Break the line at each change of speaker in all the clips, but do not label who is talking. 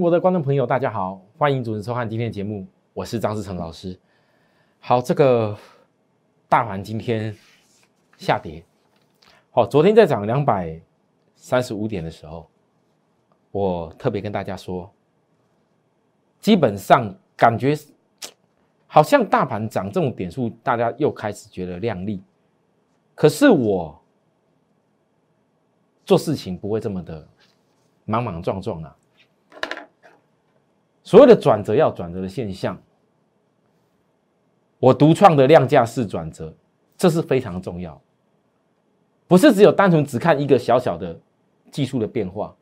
国的观众朋友，大家好，欢迎准时收看今天的节目，我是张志成老师。好，这个大盘今天下跌，好，昨天在涨两百三十五点的时候，我特别跟大家说，基本上感觉好像大盘涨这种点数，大家又开始觉得亮丽，可是我做事情不会这么的莽莽撞撞啊。所谓的转折要转折的现象，我独创的量价式转折，这是非常重要。不是只有单纯只看一个小小的技术的变化，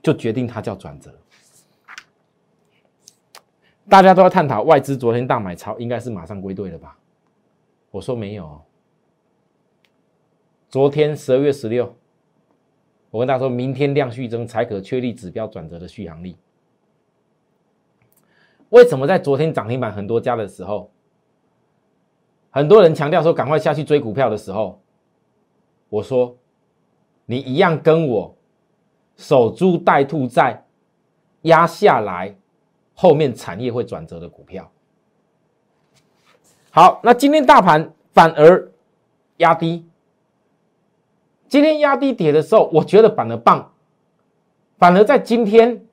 就决定它叫转折。大家都在探讨外资昨天大买超，应该是马上归队了吧？我说没有。昨天十二月十六，我跟大家说明天量续增才可确立指标转折的续航力。为什么在昨天涨停板很多家的时候，很多人强调说赶快下去追股票的时候，我说你一样跟我守株待兔，在压下来后面产业会转折的股票。好，那今天大盘反而压低，今天压低跌的时候，我觉得反而棒，反而在今天。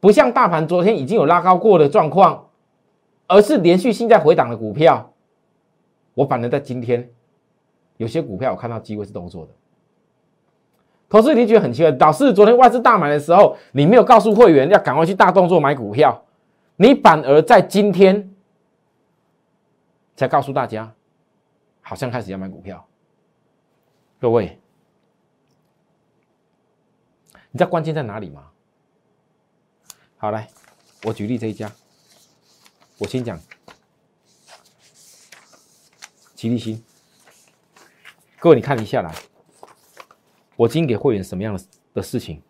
不像大盘昨天已经有拉高过的状况，而是连续性在回档的股票，我反而在今天有些股票我看到机会是动作的。投资你觉得很奇怪，导致昨天外资大买的时候，你没有告诉会员要赶快去大动作买股票，你反而在今天才告诉大家，好像开始要买股票。各位，你知道关键在哪里吗？好，来，我举例这一家，我先讲，吉利新，各位你看一下来，我今天给会员什么样的的事情？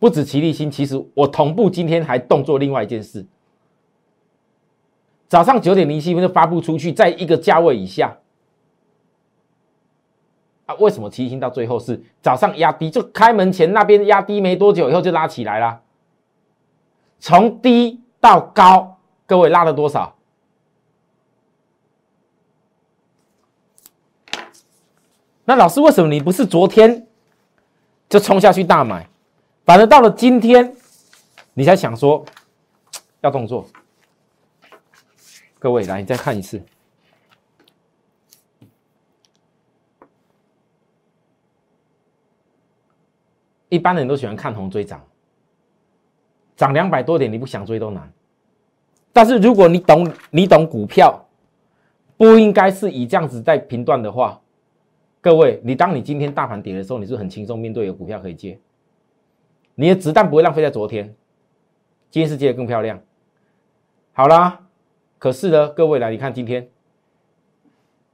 不止吉利新，其实我同步今天还动作另外一件事，早上九点零七分就发布出去，在一个价位以下。啊，为什么七星到最后是早上压低，就开门前那边压低没多久以后就拉起来了，从低到高，各位拉了多少？那老师为什么你不是昨天就冲下去大买，反而到了今天你才想说要动作？各位来，你再看一次。一般人都喜欢看红追涨，涨两百多点你不想追都难。但是如果你懂你懂股票，不应该是以这样子在评断的话，各位，你当你今天大盘跌的时候，你是很轻松面对有股票可以接，你的子弹不会浪费在昨天，今天是接的更漂亮。好啦，可是呢，各位来，你看今天，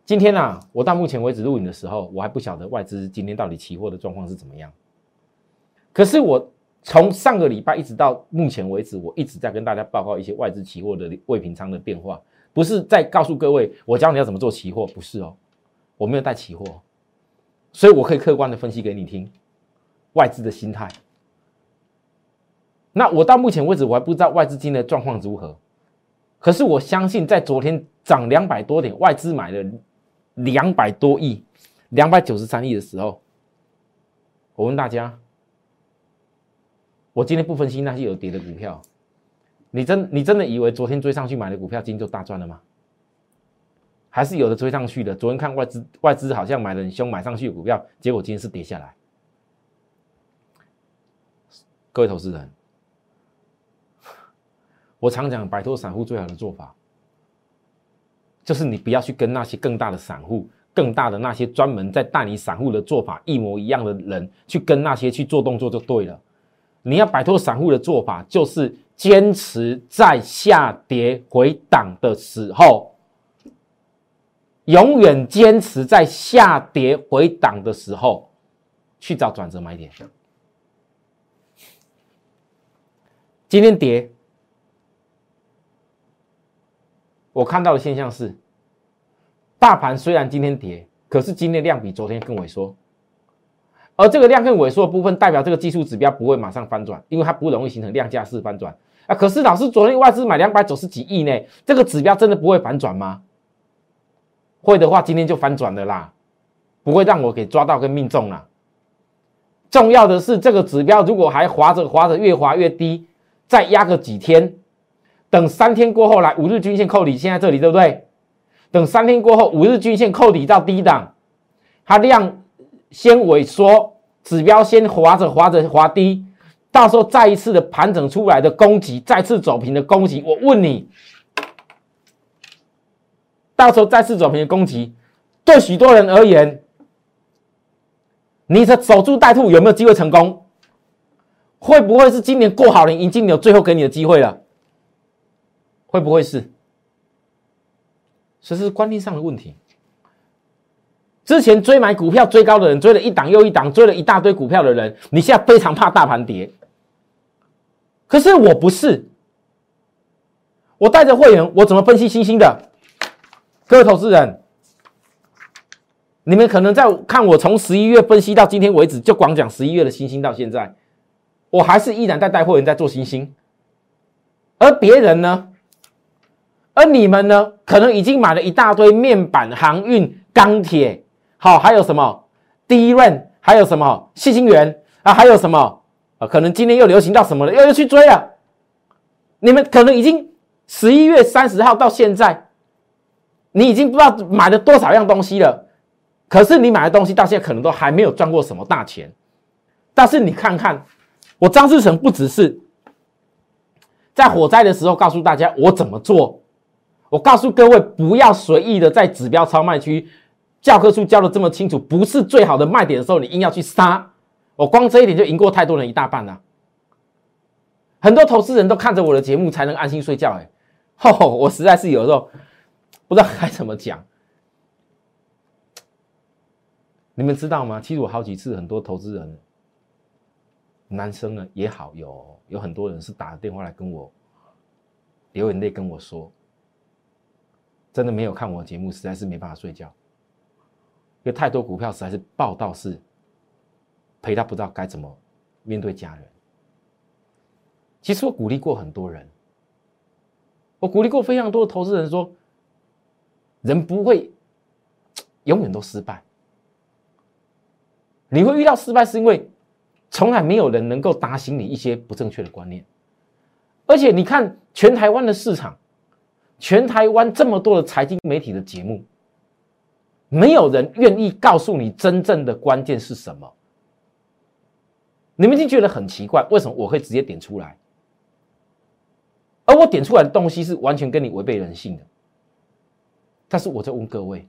今天啊，我到目前为止录影的时候，我还不晓得外资今天到底期货的状况是怎么样。可是我从上个礼拜一直到目前为止，我一直在跟大家报告一些外资期货的未平仓的变化，不是在告诉各位我教你要怎么做期货，不是哦，我没有带期货，所以我可以客观的分析给你听外资的心态。那我到目前为止我还不知道外资今天的状况如何，可是我相信在昨天涨两百多点，外资买了两百多亿，两百九十三亿的时候，我问大家。我今天不分析那些有跌的股票，你真你真的以为昨天追上去买的股票今天就大赚了吗？还是有的追上去的？昨天看外资外资好像买的很凶，买上去的股票，结果今天是跌下来。各位投资人，我常讲，摆脱散户最好的做法，就是你不要去跟那些更大的散户、更大的那些专门在带你散户的做法一模一样的人去跟那些去做动作就对了。你要摆脱散户的做法，就是坚持在下跌回档的时候，永远坚持在下跌回档的时候去找转折买点。今天跌。我看到的现象是，大盘虽然今天跌，可是今天量比昨天更萎缩，而这个量更萎缩的部分，代表这个技术指标不会马上翻转，因为它不容易形成量价式翻转啊。可是老师，昨天外资买两百九十几亿呢，这个指标真的不会反转吗？会的话，今天就翻转了啦，不会让我给抓到跟命中了。重要的是，这个指标如果还滑着滑着越滑越低，再压个几天。等三天过后来，五日均线扣底，现在这里对不对？等三天过后，五日均线扣底到低档，它量先萎缩，指标先滑着滑着滑低，到时候再一次的盘整出来的攻击，再次走平的攻击，我问你，到时候再次走平的攻击，对许多人而言，你的守株待兔有没有机会成功？会不会是今年过好年，已经有最后给你的机会了？会不会是？这是观念上的问题。之前追买股票追高的人，追了一档又一档，追了一大堆股票的人，你现在非常怕大盘跌。可是我不是，我带着会员，我怎么分析星星的？各位投资人，你们可能在看我从十一月分析到今天为止，就光讲十一月的星星到现在，我还是依然在带会员在做星星，而别人呢？而你们呢？可能已经买了一大堆面板、航运、钢铁，好，还有什么第一润，还有什么细心源啊，还有什么啊？可能今天又流行到什么了？又又去追了。你们可能已经十一月三十号到现在，你已经不知道买了多少样东西了。可是你买的东西到现在可能都还没有赚过什么大钱。但是你看看，我张志成不只是在火灾的时候告诉大家我怎么做。我告诉各位，不要随意的在指标超卖区教科书教的这么清楚，不是最好的卖点的时候，你硬要去杀。我光这一点就赢过太多人一大半了。很多投资人都看着我的节目才能安心睡觉。哎，吼，我实在是有时候不知道该怎么讲。你们知道吗？其实我好几次，很多投资人，男生呢也好，有有很多人是打电话来跟我流眼泪跟我说。真的没有看我节目，实在是没办法睡觉，因为太多股票实在是报道是赔到不知道该怎么面对家人。其实我鼓励过很多人，我鼓励过非常多的投资人说，人不会永远都失败，你会遇到失败是因为从来没有人能够打醒你一些不正确的观念，而且你看全台湾的市场。全台湾这么多的财经媒体的节目，没有人愿意告诉你真正的关键是什么。你们一定觉得很奇怪，为什么我会直接点出来？而我点出来的东西是完全跟你违背人性的。但是我在问各位，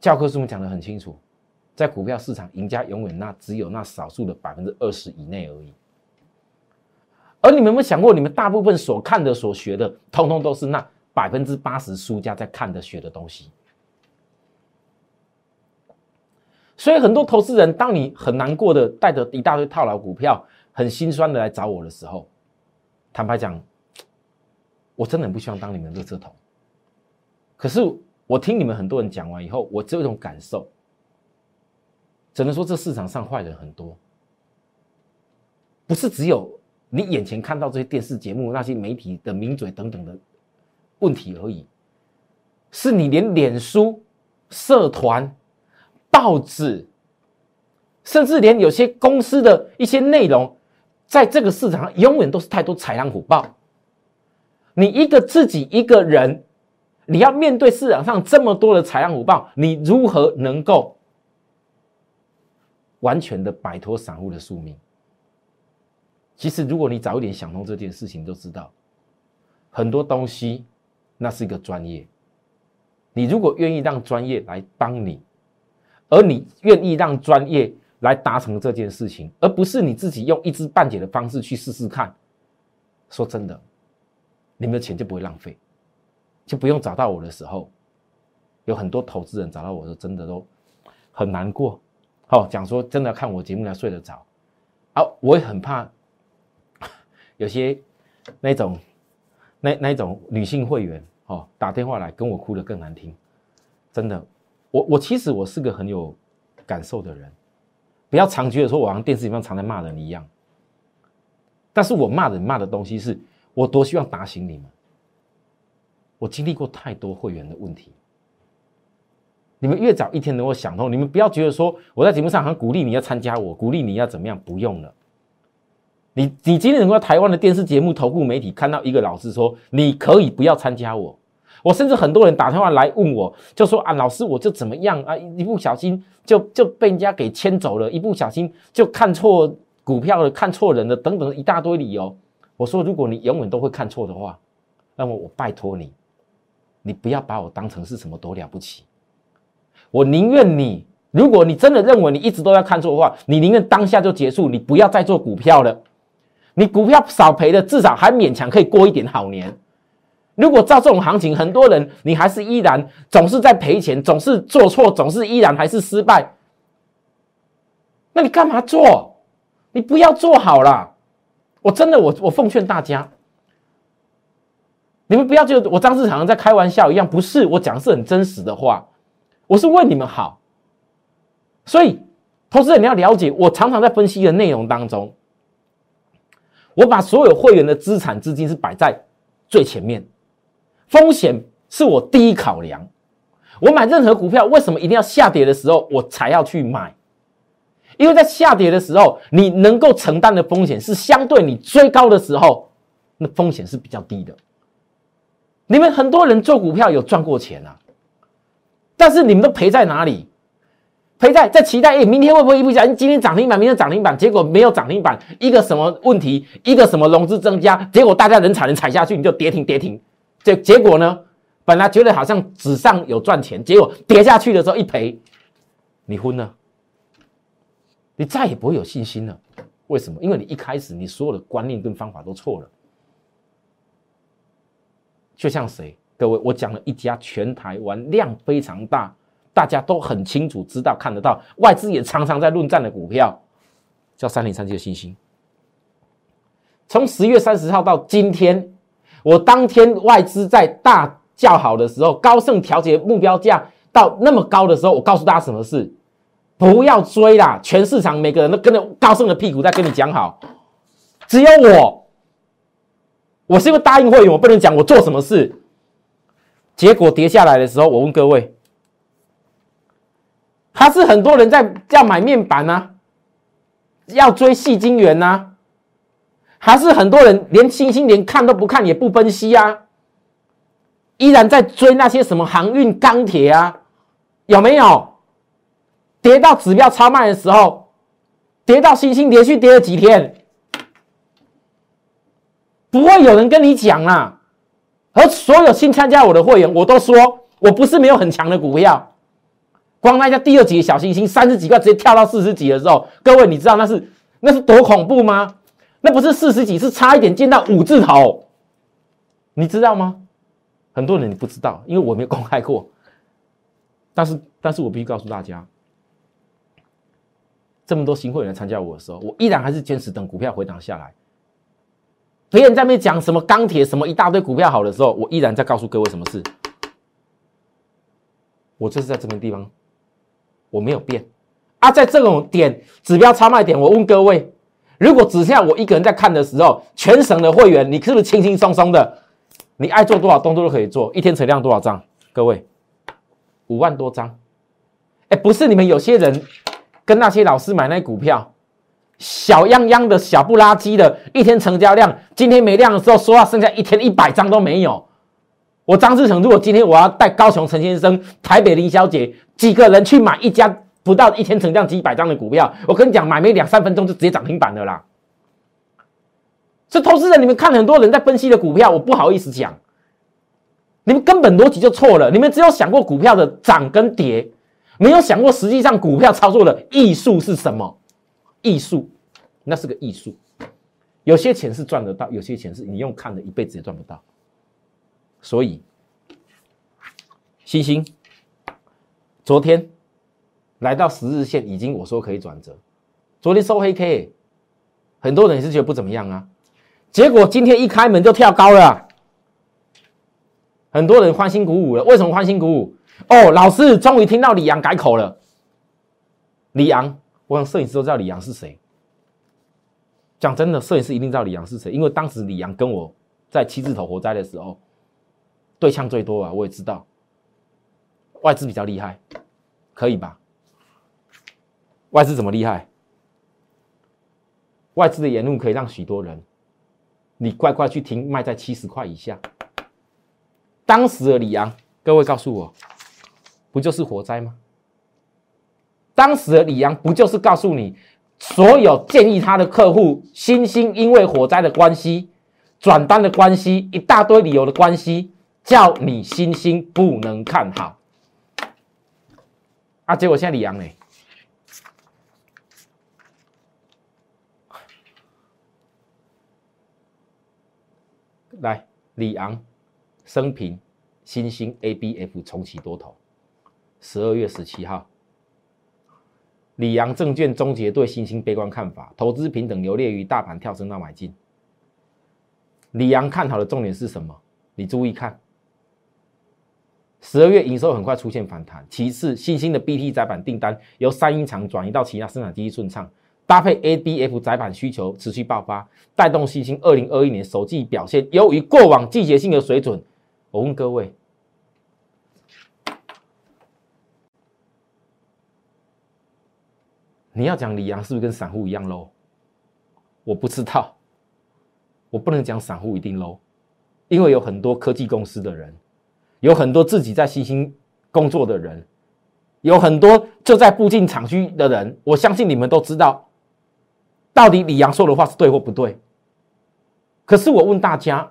教科书讲的很清楚，在股票市场，赢家永远那只有那少数的百分之二十以内而已。而你们有没有想过，你们大部分所看的、所学的，通通都是那百分之八十输家在看的、学的东西。所以很多投资人，当你很难过的带着一大堆套牢股票，很心酸的来找我的时候，坦白讲，我真的很不希望当你们的热桶。可是我听你们很多人讲完以后，我只有一种感受，只能说这市场上坏人很多，不是只有。你眼前看到这些电视节目、那些媒体的名嘴等等的问题而已，是你连脸书、社团、报纸，甚至连有些公司的一些内容，在这个市场上永远都是太多豺狼虎豹。你一个自己一个人，你要面对市场上这么多的豺狼虎豹，你如何能够完全的摆脱散户的宿命？其实，如果你早一点想通这件事情，都知道，很多东西那是一个专业。你如果愿意让专业来帮你，而你愿意让专业来达成这件事情，而不是你自己用一知半解的方式去试试看。说真的，你们的钱就不会浪费，就不用找到我的时候，有很多投资人找到我说真的都很难过。好，讲说真的看我节目才睡得着，啊，我也很怕 有些那种那那种女性会员哦打电话来跟我哭的更难听，真的，我我其实我是个很有感受的人，不要常觉得说我好像电视里面常在骂人一样。但是我骂人骂的东西是我多希望打醒你们。我经历过太多会员的问题，你们越早一天能够想通，你们不要觉得说我在节目上很鼓励你要参加我，鼓励你要怎么样，不用了。你你今天能够在台湾的电视节目、投顾媒体看到一个老师说你可以不要参加我，我甚至很多人打电话来问我，就说啊老师我就怎么样啊，一不小心就就被人家给牵走了，一不小心就看错。股票了看错人了等等一大堆理由，我说如果你永远都会看错的话，那么我拜托你，你不要把我当成是什么多了不起。我宁愿你，如果你真的认为你一直都要看错的话，你宁愿当下就结束，你不要再做股票了。你股票少赔了，至少还勉强可以过一点好年。如果照这种行情，很多人你还是依然总是在赔钱，总是做错，总是依然还是失败，那你干嘛做？你不要做好了，我真的我我奉劝大家，你们不要觉得我张志强在开玩笑一样，不是我讲的是很真实的话，我是为你们好。所以，投资人你要了解，我常常在分析的内容当中，我把所有会员的资产资金是摆在最前面，风险是我第一考量。我买任何股票，为什么一定要下跌的时候我才要去买？因为在下跌的时候，你能够承担的风险是相对你追高的时候，那风险是比较低的。你们很多人做股票有赚过钱啊，但是你们都赔在哪里？赔在在期待，哎，明天会不会一不小心今天涨停板，明天涨停板，结果没有涨停板，一个什么问题，一个什么融资增加，结果大家人踩人踩下去，你就跌停跌停。结结果呢，本来觉得好像纸上有赚钱，结果跌下去的时候一赔，你昏了。你再也不会有信心了，为什么？因为你一开始你所有的观念跟方法都错了。就像谁？各位，我讲了一家全台湾量非常大，大家都很清楚知道看得到，外资也常常在论战的股票，叫三零三七的星星。从十月三十号到今天，我当天外资在大叫好的时候，高盛调节目标价到那么高的时候，我告诉大家什么事？不要追啦！全市场每个人都跟着高盛的屁股在跟你讲好，只有我，我是因为答应会员，我不能讲我做什么事。结果跌下来的时候，我问各位，还是很多人在要买面板呢？要追细晶圆呢？还是很多人连星星连看都不看也不分析啊？依然在追那些什么航运、钢铁啊？有没有？跌到指标超卖的时候，跌到星星连续跌了几天，不会有人跟你讲啦。而所有新参加我的会员，我都说我不是没有很强的股票。光那家第二级的小星星，三十几块直接跳到四十几的时候，各位你知道那是那是多恐怖吗？那不是四十几，是差一点见到五字头，你知道吗？很多人你不知道，因为我没有公开过。但是，但是我必须告诉大家。这么多新会员参加我的时候，我依然还是坚持等股票回档下来。别人在那边讲什么钢铁什么一大堆股票好的时候，我依然在告诉各位什么事。我就是在这边地方，我没有变啊。在这种点指标超卖点，我问各位：如果只剩下我一个人在看的时候，全省的会员，你是不是轻轻松松的？你爱做多少动作都可以做，一天成量多少张？各位，五万多张。哎，不是你们有些人。跟那些老师买那股票，小泱泱的小不拉几的，一天成交量，今天没量的时候，说话剩下一天一百张都没有。我张志成，如果今天我要带高雄陈先生、台北林小姐几个人去买一家不到一天成交几百张的股票，我跟你讲，买没两三分钟就直接涨停板了啦。这投资人，你们看很多人在分析的股票，我不好意思讲，你们根本逻辑就错了。你们只有想过股票的涨跟跌，没有想过实际上股票操作的艺术是什么？艺术，那是个艺术。有些钱是赚得到，有些钱是你用看的，一辈子也赚不到。所以，星星昨天来到十日线，已经我说可以转折。昨天收黑 K，很多人也是觉得不怎么样啊。结果今天一开门就跳高了，很多人欢欣鼓舞了。为什么欢欣鼓舞？哦，老师终于听到李阳改口了。李阳，我想摄影师都知道李阳是谁。讲真的，摄影师一定知道李阳是谁，因为当时李阳跟我在七字头火灾的时候对枪最多啊，我也知道。外资比较厉害，可以吧？外资怎么厉害？外资的言论可以让许多人。你乖乖去听，卖在七十块以下。当时的李阳，各位告诉我，不就是火灾吗？当时的李阳不就是告诉你，所有建议他的客户，星星因为火灾的关系，转单的关系，一大堆理由的关系，叫你星星不能看好。啊，结果现在李阳呢？来，李昂升平新兴 A B F 重启多头，十二月十七号，李阳证券终结对新兴悲观看法，投资平等游列于大盘跳升到买进。李昂看好的重点是什么？你注意看，十二月营收很快出现反弹，其次新兴的 B T 载板订单由三英厂转移到其他生产基地顺畅。搭配 ABF 窄板需求持续爆发，带动新兴二零二一年首季表现优于过往季节性的水准。我问各位，你要讲李阳是不是跟散户一样 low？我不知道，我不能讲散户一定 low，因为有很多科技公司的人，有很多自己在新兴工作的人，有很多就在附近厂区的人，我相信你们都知道。到底李阳说的话是对或不对？可是我问大家，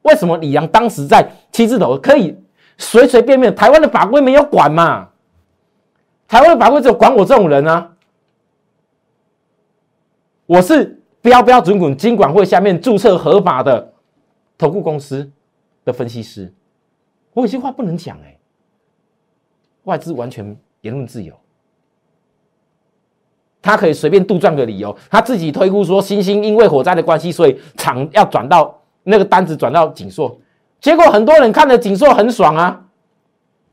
为什么李阳当时在七字头可以随随便便？台湾的法规没有管嘛？台湾的法规只有管我这种人啊！我是标标准准金管会下面注册合法的投顾公司的分析师，我有些话不能讲哎，外资完全言论自由。他可以随便杜撰个理由，他自己推估说，星星因为火灾的关系，所以厂要转到那个单子转到锦硕，结果很多人看了锦硕很爽啊，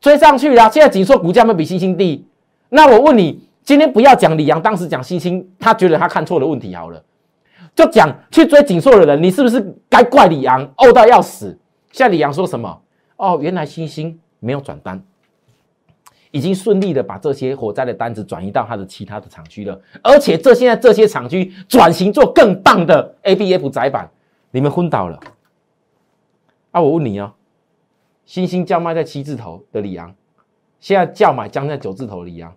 追上去了。现在锦硕股价没比星星低，那我问你，今天不要讲李阳当时讲星星，他觉得他看错了问题好了，就讲去追锦硕的人，你是不是该怪李阳怄到要死？现在李阳说什么？哦，原来星星没有转单。已经顺利的把这些火灾的单子转移到他的其他的厂区了，而且这现在这些厂区转型做更棒的 ABF 窄板，你们昏倒了。啊，我问你哦，新兴叫卖在七字头的李阳，现在叫买将在九字头的李阳，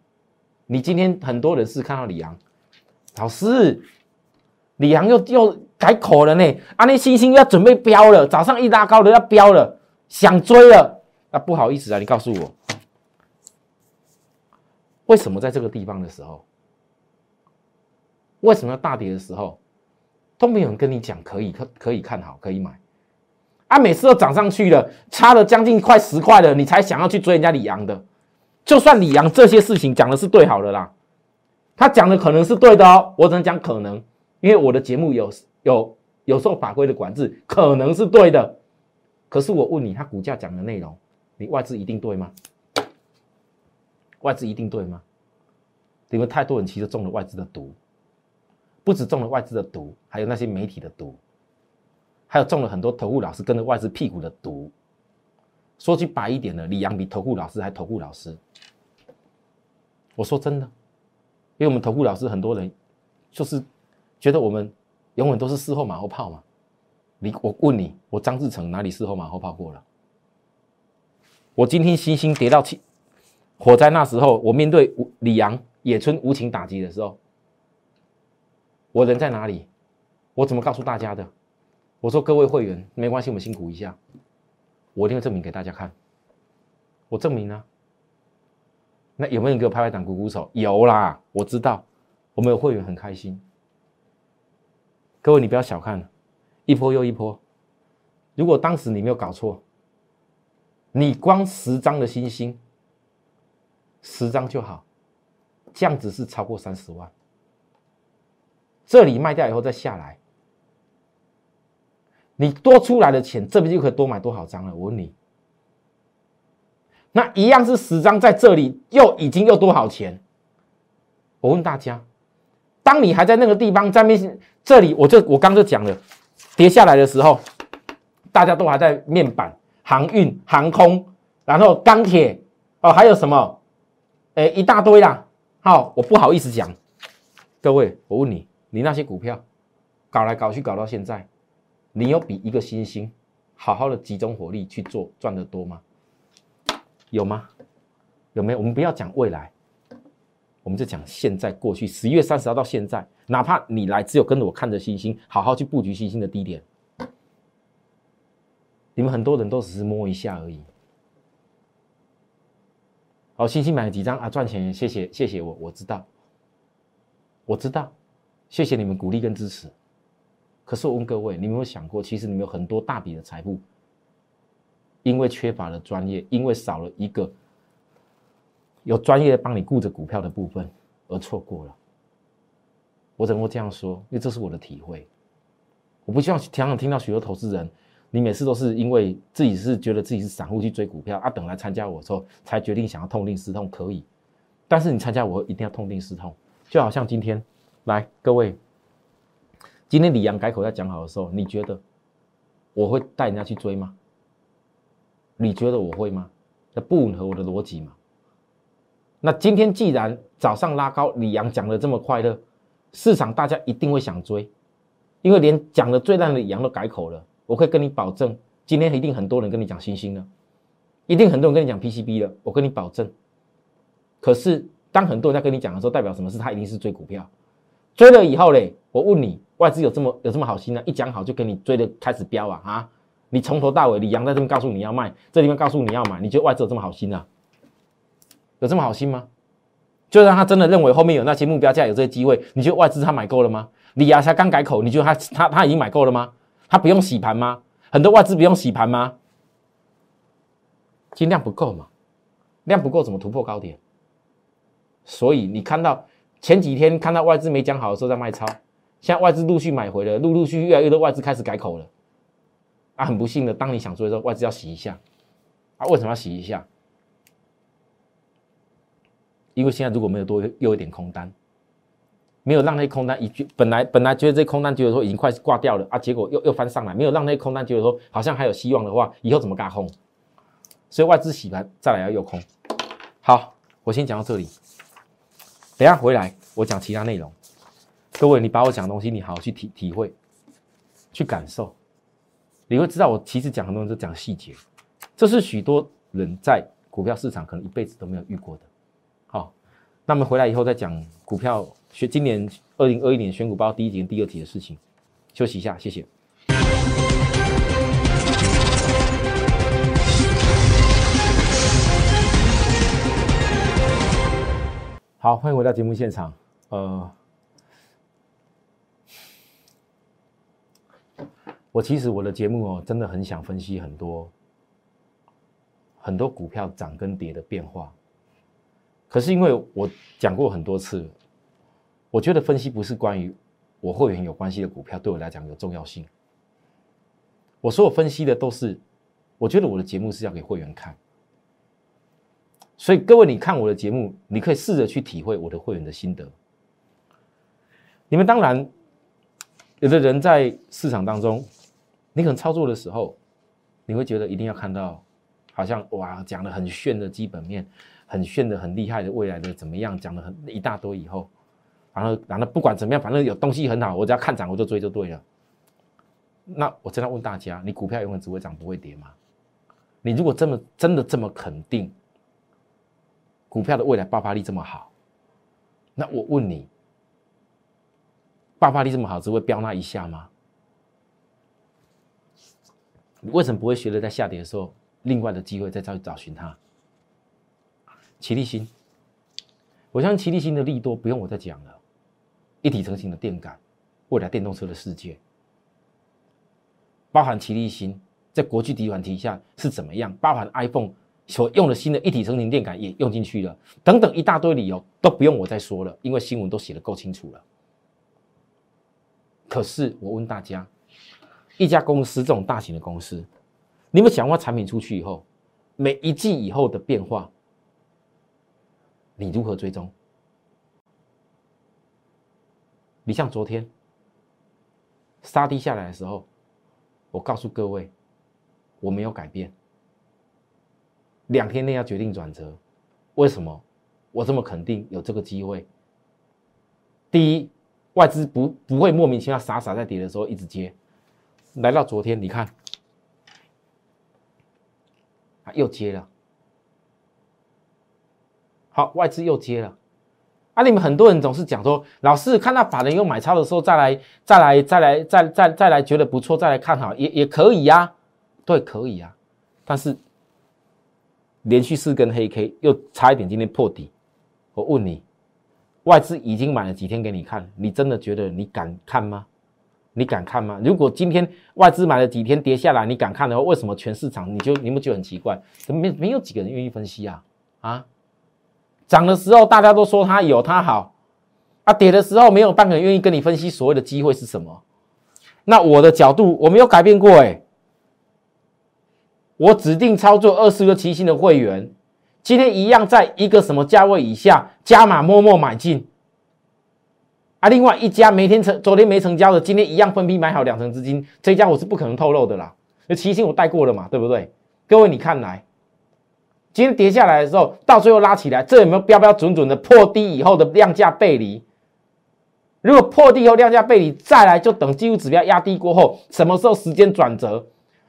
你今天很多人是看到李阳，老师，李阳又又改口了呢，啊，那星星要准备飙了，早上一拉高的要飙了，想追了，啊，不好意思啊，你告诉我。为什么在这个地方的时候，为什么要大跌的时候，都没有人跟你讲可以可可以看好可以买，啊，每次都涨上去了，差了将近快十块了，你才想要去追人家李阳的。就算李阳这些事情讲的是对好了啦，他讲的可能是对的哦，我只能讲可能，因为我的节目有有有受法规的管制，可能是对的。可是我问你，他股价讲的内容，你外资一定对吗？外资一定对吗？因为太多人其实中了外资的毒，不止中了外资的毒，还有那些媒体的毒，还有中了很多投顾老师跟着外资屁股的毒。说句白一点的，李阳比投顾老师还投顾老师。我说真的，因为我们投顾老师很多人就是觉得我们永远都是事后马后炮嘛。你我问你，我张志成哪里事后马后炮过了？我今天星星跌到七。火灾那时候，我面对李阳野村无情打击的时候，我人在哪里？我怎么告诉大家的？我说各位会员没关系，我们辛苦一下，我一定会证明给大家看。我证明呢。那有没有人给我拍拍掌、鼓鼓手？有啦，我知道，我们有会员很开心。各位，你不要小看，一波又一波。如果当时你没有搞错，你光十张的星星，十张就好，这样子是超过三十万。这里卖掉以后再下来，你多出来的钱，这边就可以多买多少张了？我问你。那一样是十张，在这里又已经又多少钱？我问大家，当你还在那个地方在面这里，我就我刚就讲了，跌下来的时候，大家都还在面板、航运、航空，然后钢铁哦，还有什么？哎，一大堆啦。好，我不好意思讲，各位，我问你，你那些股票搞来搞去搞到现在，你有比一个星星好好的集中火力去做赚的多吗？有吗？有没有？我们不要讲未来，我们就讲现在、过去。十一月三十号到现在，哪怕你来只有跟着我看着星星，好好去布局星星的低点，你们很多人都只是摸一下而已。好，星星买了几张啊？赚钱，谢谢谢谢我，我知道，我知道，谢谢你们鼓励跟支持。可是我问各位，你有没有想过，其实你们有很多大笔的财富？因为缺乏了专业，因为少了一个有专业帮你顾着股票的部分，而错过了。我怎么会这样说？因为这是我的体会。我不希望常常听到许多投资人，你每次都是因为自己是觉得自己是散户去追股票啊，等来参加我之后才决定想要痛定思痛，可以。但是你参加我一定要痛定思痛，就好像今天来各位，今天李阳改口要讲好的时候，你觉得我会带人家去追吗？你觉得我会吗？那不吻合我的逻辑嘛？那今天既然早上拉高，李阳讲的这么快乐，市场大家一定会想追，因为连讲的最烂的李阳都改口了。我可以跟你保证，今天一定很多人跟你讲星星了，一定很多人跟你讲 PCB 了。我跟你保证。可是当很多人在跟你讲的时候，代表什么事？他一定是追股票，追了以后嘞，我问你，外资有这么有这么好心呢？一讲好就给你追的开始飙啊啊！你从头到尾，李阳在这边告诉你要卖，这地方告诉你要买，你觉得外资有这么好心啊？有这么好心吗？就让他真的认为后面有那些目标价有这些机会，你觉得外资他买够了吗？李阳才刚改口，你觉得他他他已经买够了吗？他不用洗盘吗？很多外资不用洗盘吗？金量不够嘛？量不够怎么突破高点？所以你看到前几天看到外资没讲好的时候在卖超，现在外资陆续买回了，陆陆续续越来越多外资开始改口了。啊，很不幸的，当你想做的时候，外资要洗一下。啊，为什么要洗一下？因为现在如果没有多又一点空单，没有让那些空单一句本来本来觉得这空单觉得说已经快挂掉了啊，结果又又翻上来，没有让那些空单觉得说好像还有希望的话，以后怎么嘎空？所以外资洗盘再来要诱空。好，我先讲到这里，等下回来我讲其他内容。各位，你把我讲的东西，你好好去体体会，去感受。你会知道，我其实讲很多人都讲细节，这是许多人在股票市场可能一辈子都没有遇过的。好，那么回来以后再讲股票学今年二零二一年选股包第一节、第二题的事情。休息一下，谢谢。好，欢迎回到节目现场。呃。我其实我的节目哦，真的很想分析很多很多股票涨跟跌的变化，可是因为我讲过很多次，我觉得分析不是关于我会员有关系的股票，对我来讲有重要性。我所有分析的都是，我觉得我的节目是要给会员看，所以各位你看我的节目，你可以试着去体会我的会员的心得。你们当然有的人在市场当中。你可能操作的时候，你会觉得一定要看到，好像哇讲的很炫的基本面，很炫的很厉害的未来的怎么样，讲的很一大堆以后，然后然后不管怎么样，反正有东西很好，我只要看涨我就追就对了。那我真的问大家，你股票永远只会涨不会跌吗？你如果这么真的这么肯定，股票的未来爆发力这么好，那我问你，爆发力这么好，只会飙那一下吗？你为什么不会学着在下跌的时候，另外的机会再找找寻它？齐力新，我相信齐力新的利多不用我再讲了，一体成型的电感，未来电动车的世界，包含齐力新在国际集团底下是怎么样，包含 iPhone 所用的新的一体成型电感也用进去了，等等一大堆理由都不用我再说了，因为新闻都写的够清楚了。可是我问大家，一家公司这种大型的公司，你们想过产品出去以后，每一季以后的变化？你如何追踪？你像昨天杀低下来的时候，我告诉各位，我没有改变。两天内要决定转折，为什么？我这么肯定有这个机会。第一，外资不不会莫名其妙傻傻在跌的时候一直接，来到昨天，你看，啊，又接了。好，外资又接了，啊！你们很多人总是讲说，老师看到法人又买超的时候，再来，再来，再来，再再再来，觉得不错，再来看好，也也可以呀，对，可以呀。但是连续四根黑 K，又差一点今天破底。我问你，外资已经买了几天给你看，你真的觉得你敢看吗？你敢看吗？如果今天外资买了几天跌下来，你敢看的话，为什么全市场你就你们就很奇怪？怎么没没有几个人愿意分析啊？啊？涨的时候大家都说它有它好，啊，跌的时候没有半个人愿意跟你分析所谓的机会是什么。那我的角度我没有改变过哎，我指定操作二十个齐心的会员，今天一样在一个什么价位以下加码默默买进，啊，另外一家每天成昨天没成交的，今天一样分批买好两成资金，这家我是不可能透露的啦。那齐心我带过了嘛，对不对？各位你看来。今天跌下来的时候，到最后拉起来，这有没有标标准准的破低以后的量价背离？如果破低以后量价背离再来，就等技术指标压低过后，什么时候时间转折？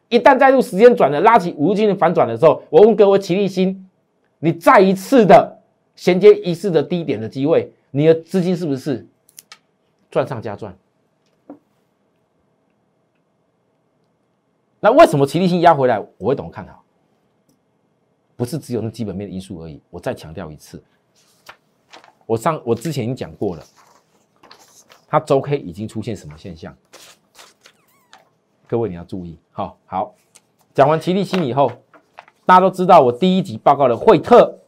一旦再度时间转折，拉起五日均线反转的时候，我问各位齐立新，你再一次的衔接一次的低点的机会，你的资金是不是赚上加赚？那为什么齐立新压回来，我会懂看好？不是只有那基本面的因素而已。我再强调一次，我上我之前已经讲过了，它周 K 已经出现什么现象？各位你要注意，好好讲完齐力新以后，大家都知道我第一集报告的惠特，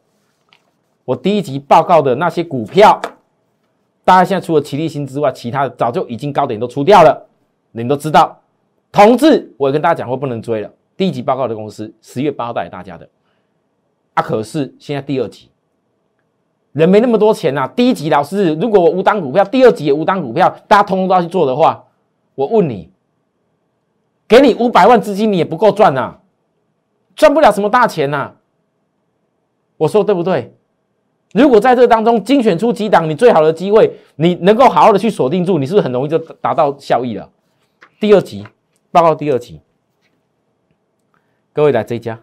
我第一集报告的那些股票，大家现在除了齐力新之外，其他的早就已经高点都出掉了，你们都知道。同志，我也跟大家讲过不能追了。第一集报告的公司，十月八号带给大家的。啊！可是现在第二集，人没那么多钱呐。第一集老师，如果我无档股票，第二集也无档股票，大家通通都要去做的话，我问你，给你五百万资金，你也不够赚呐，赚不了什么大钱呐。我说对不对？如果在这当中精选出几档你最好的机会，你能够好好的去锁定住，你是不是很容易就达到效益了？第二集报告，第二集，各位来这家。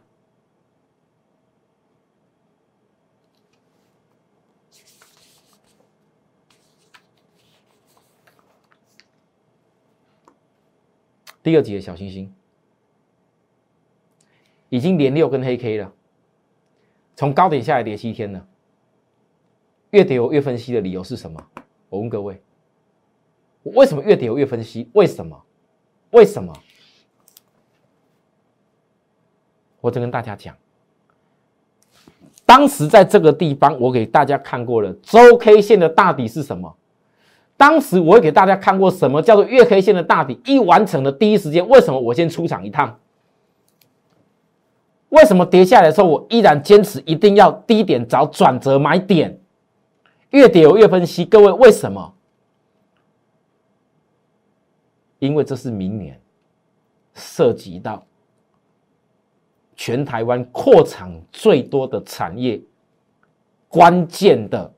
第二集的小星星已经连六根黑 K 了，从高点下来跌七天了。越跌我越分析的理由是什么？我问各位，为什么越跌我越分析？为什么？为什么？我再跟大家讲，当时在这个地方，我给大家看过了周 K 线的大底是什么？当时我会给大家看过什么叫做月 K 线的大底一完成的第一时间，为什么我先出场一趟？为什么跌下来的时候我依然坚持一定要低点找转折买点？越跌我越分析，各位为什么？因为这是明年涉及到全台湾扩产最多的产业，关键的。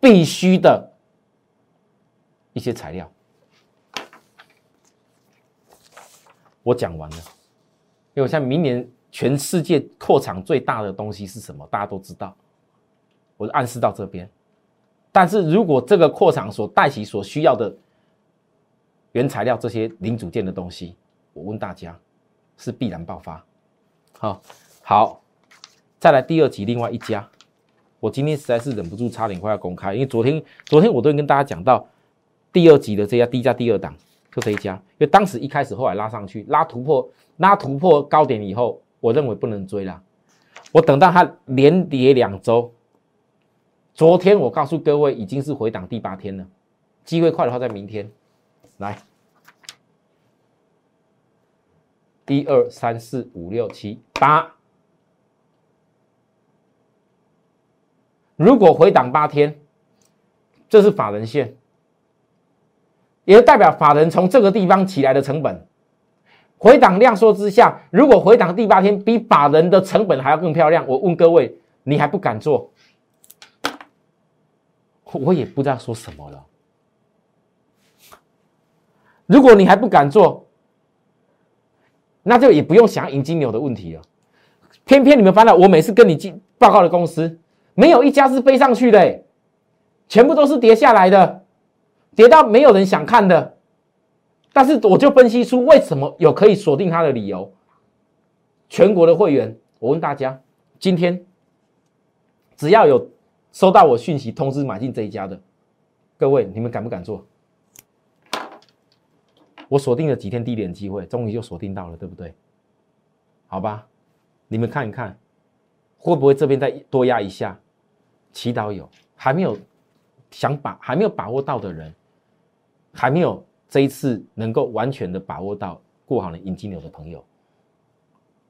必须的一些材料，我讲完了。因为像明年全世界扩厂最大的东西是什么？大家都知道。我暗示到这边，但是如果这个扩厂所带起所需要的原材料这些零组件的东西，我问大家，是必然爆发？好，好，再来第二集，另外一家，我今天实在是忍不住，差点快要公开，因为昨天昨天我都跟大家讲到第二集的这家低价第二档，就这一家，因为当时一开始后来拉上去，拉突破拉突破高点以后，我认为不能追了，我等到它连跌两周。昨天我告诉各位，已经是回档第八天了，机会快的话在明天。来，一二三四五六七八，如果回档八天，这是法人线，也代表法人从这个地方起来的成本。回档量缩之下，如果回档第八天比法人的成本还要更漂亮，我问各位，你还不敢做？我也不知道说什么了。如果你还不敢做，那就也不用想引金牛的问题了。偏偏你们发现，我每次跟你进报告的公司，没有一家是飞上去的，全部都是跌下来的，跌到没有人想看的。但是我就分析出为什么有可以锁定它的理由。全国的会员，我问大家，今天只要有。收到我讯息通知买进这一家的各位，你们敢不敢做？我锁定了几天低点机会，终于就锁定到了，对不对？好吧，你们看一看，会不会这边再多压一下？祈祷有，还没有想把还没有把握到的人，还没有这一次能够完全的把握到过好的银金流的朋友，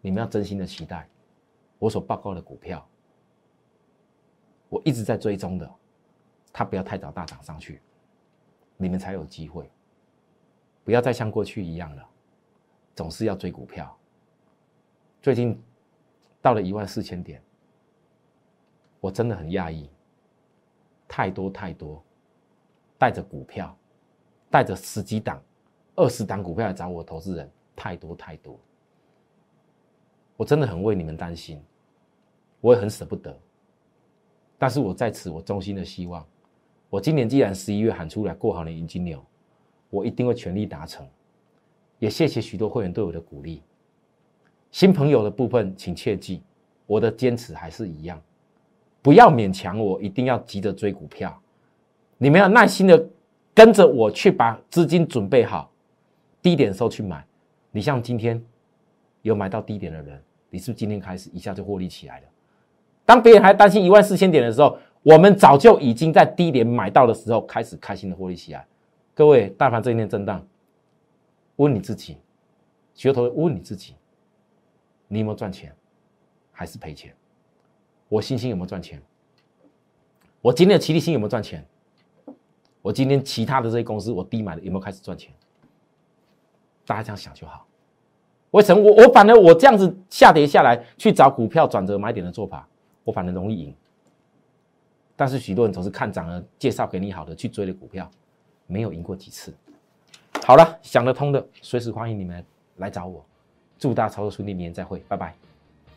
你们要真心的期待我所报告的股票。我一直在追踪的，他不要太早大涨上去，你们才有机会。不要再像过去一样了，总是要追股票。最近到了一万四千点，我真的很讶异，太多太多，带着股票，带着十几档、二十档股票来找我投资人，太多太多，我真的很为你们担心，我也很舍不得。但是我在此，我衷心的希望，我今年既然十一月喊出来过好年迎金牛，我一定会全力达成。也谢谢许多会员对我的鼓励。新朋友的部分，请切记，我的坚持还是一样，不要勉强我，一定要急着追股票。你们要耐心的跟着我去把资金准备好，低点的时候去买。你像今天有买到低点的人，你是不是今天开始一下就获利起来了？当别人还担心一万四千点的时候，我们早就已经在低点买到的时候开始开心的获利起来。各位，大盘这一天震荡，问你自己，学头问你自己，你有没有赚钱，还是赔钱？我星星有没有赚钱？我今天的齐力星有没有赚钱？我今天其他的这些公司我低买的有没有开始赚钱？大家这样想就好。为什么我我反而我这样子下跌下来去找股票转折买点的做法？我反正容易赢，但是许多人总是看涨了介绍给你好的去追的股票，没有赢过几次。好了，想得通的随时欢迎你们来找我。祝大家操作顺利，明年再会，拜拜。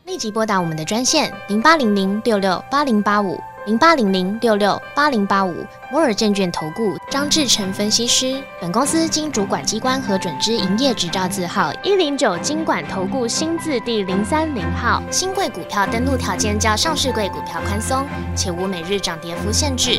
立即拨打我们的专线零八零零六六八零八五。零八零零六六八零八五摩尔证券投顾张志成分析师，本公司经主管机关核准之营业执照字号一零九金管投顾新字第零三零号。新贵股票登录条件较上市贵股票宽松，且无每日涨跌幅限制。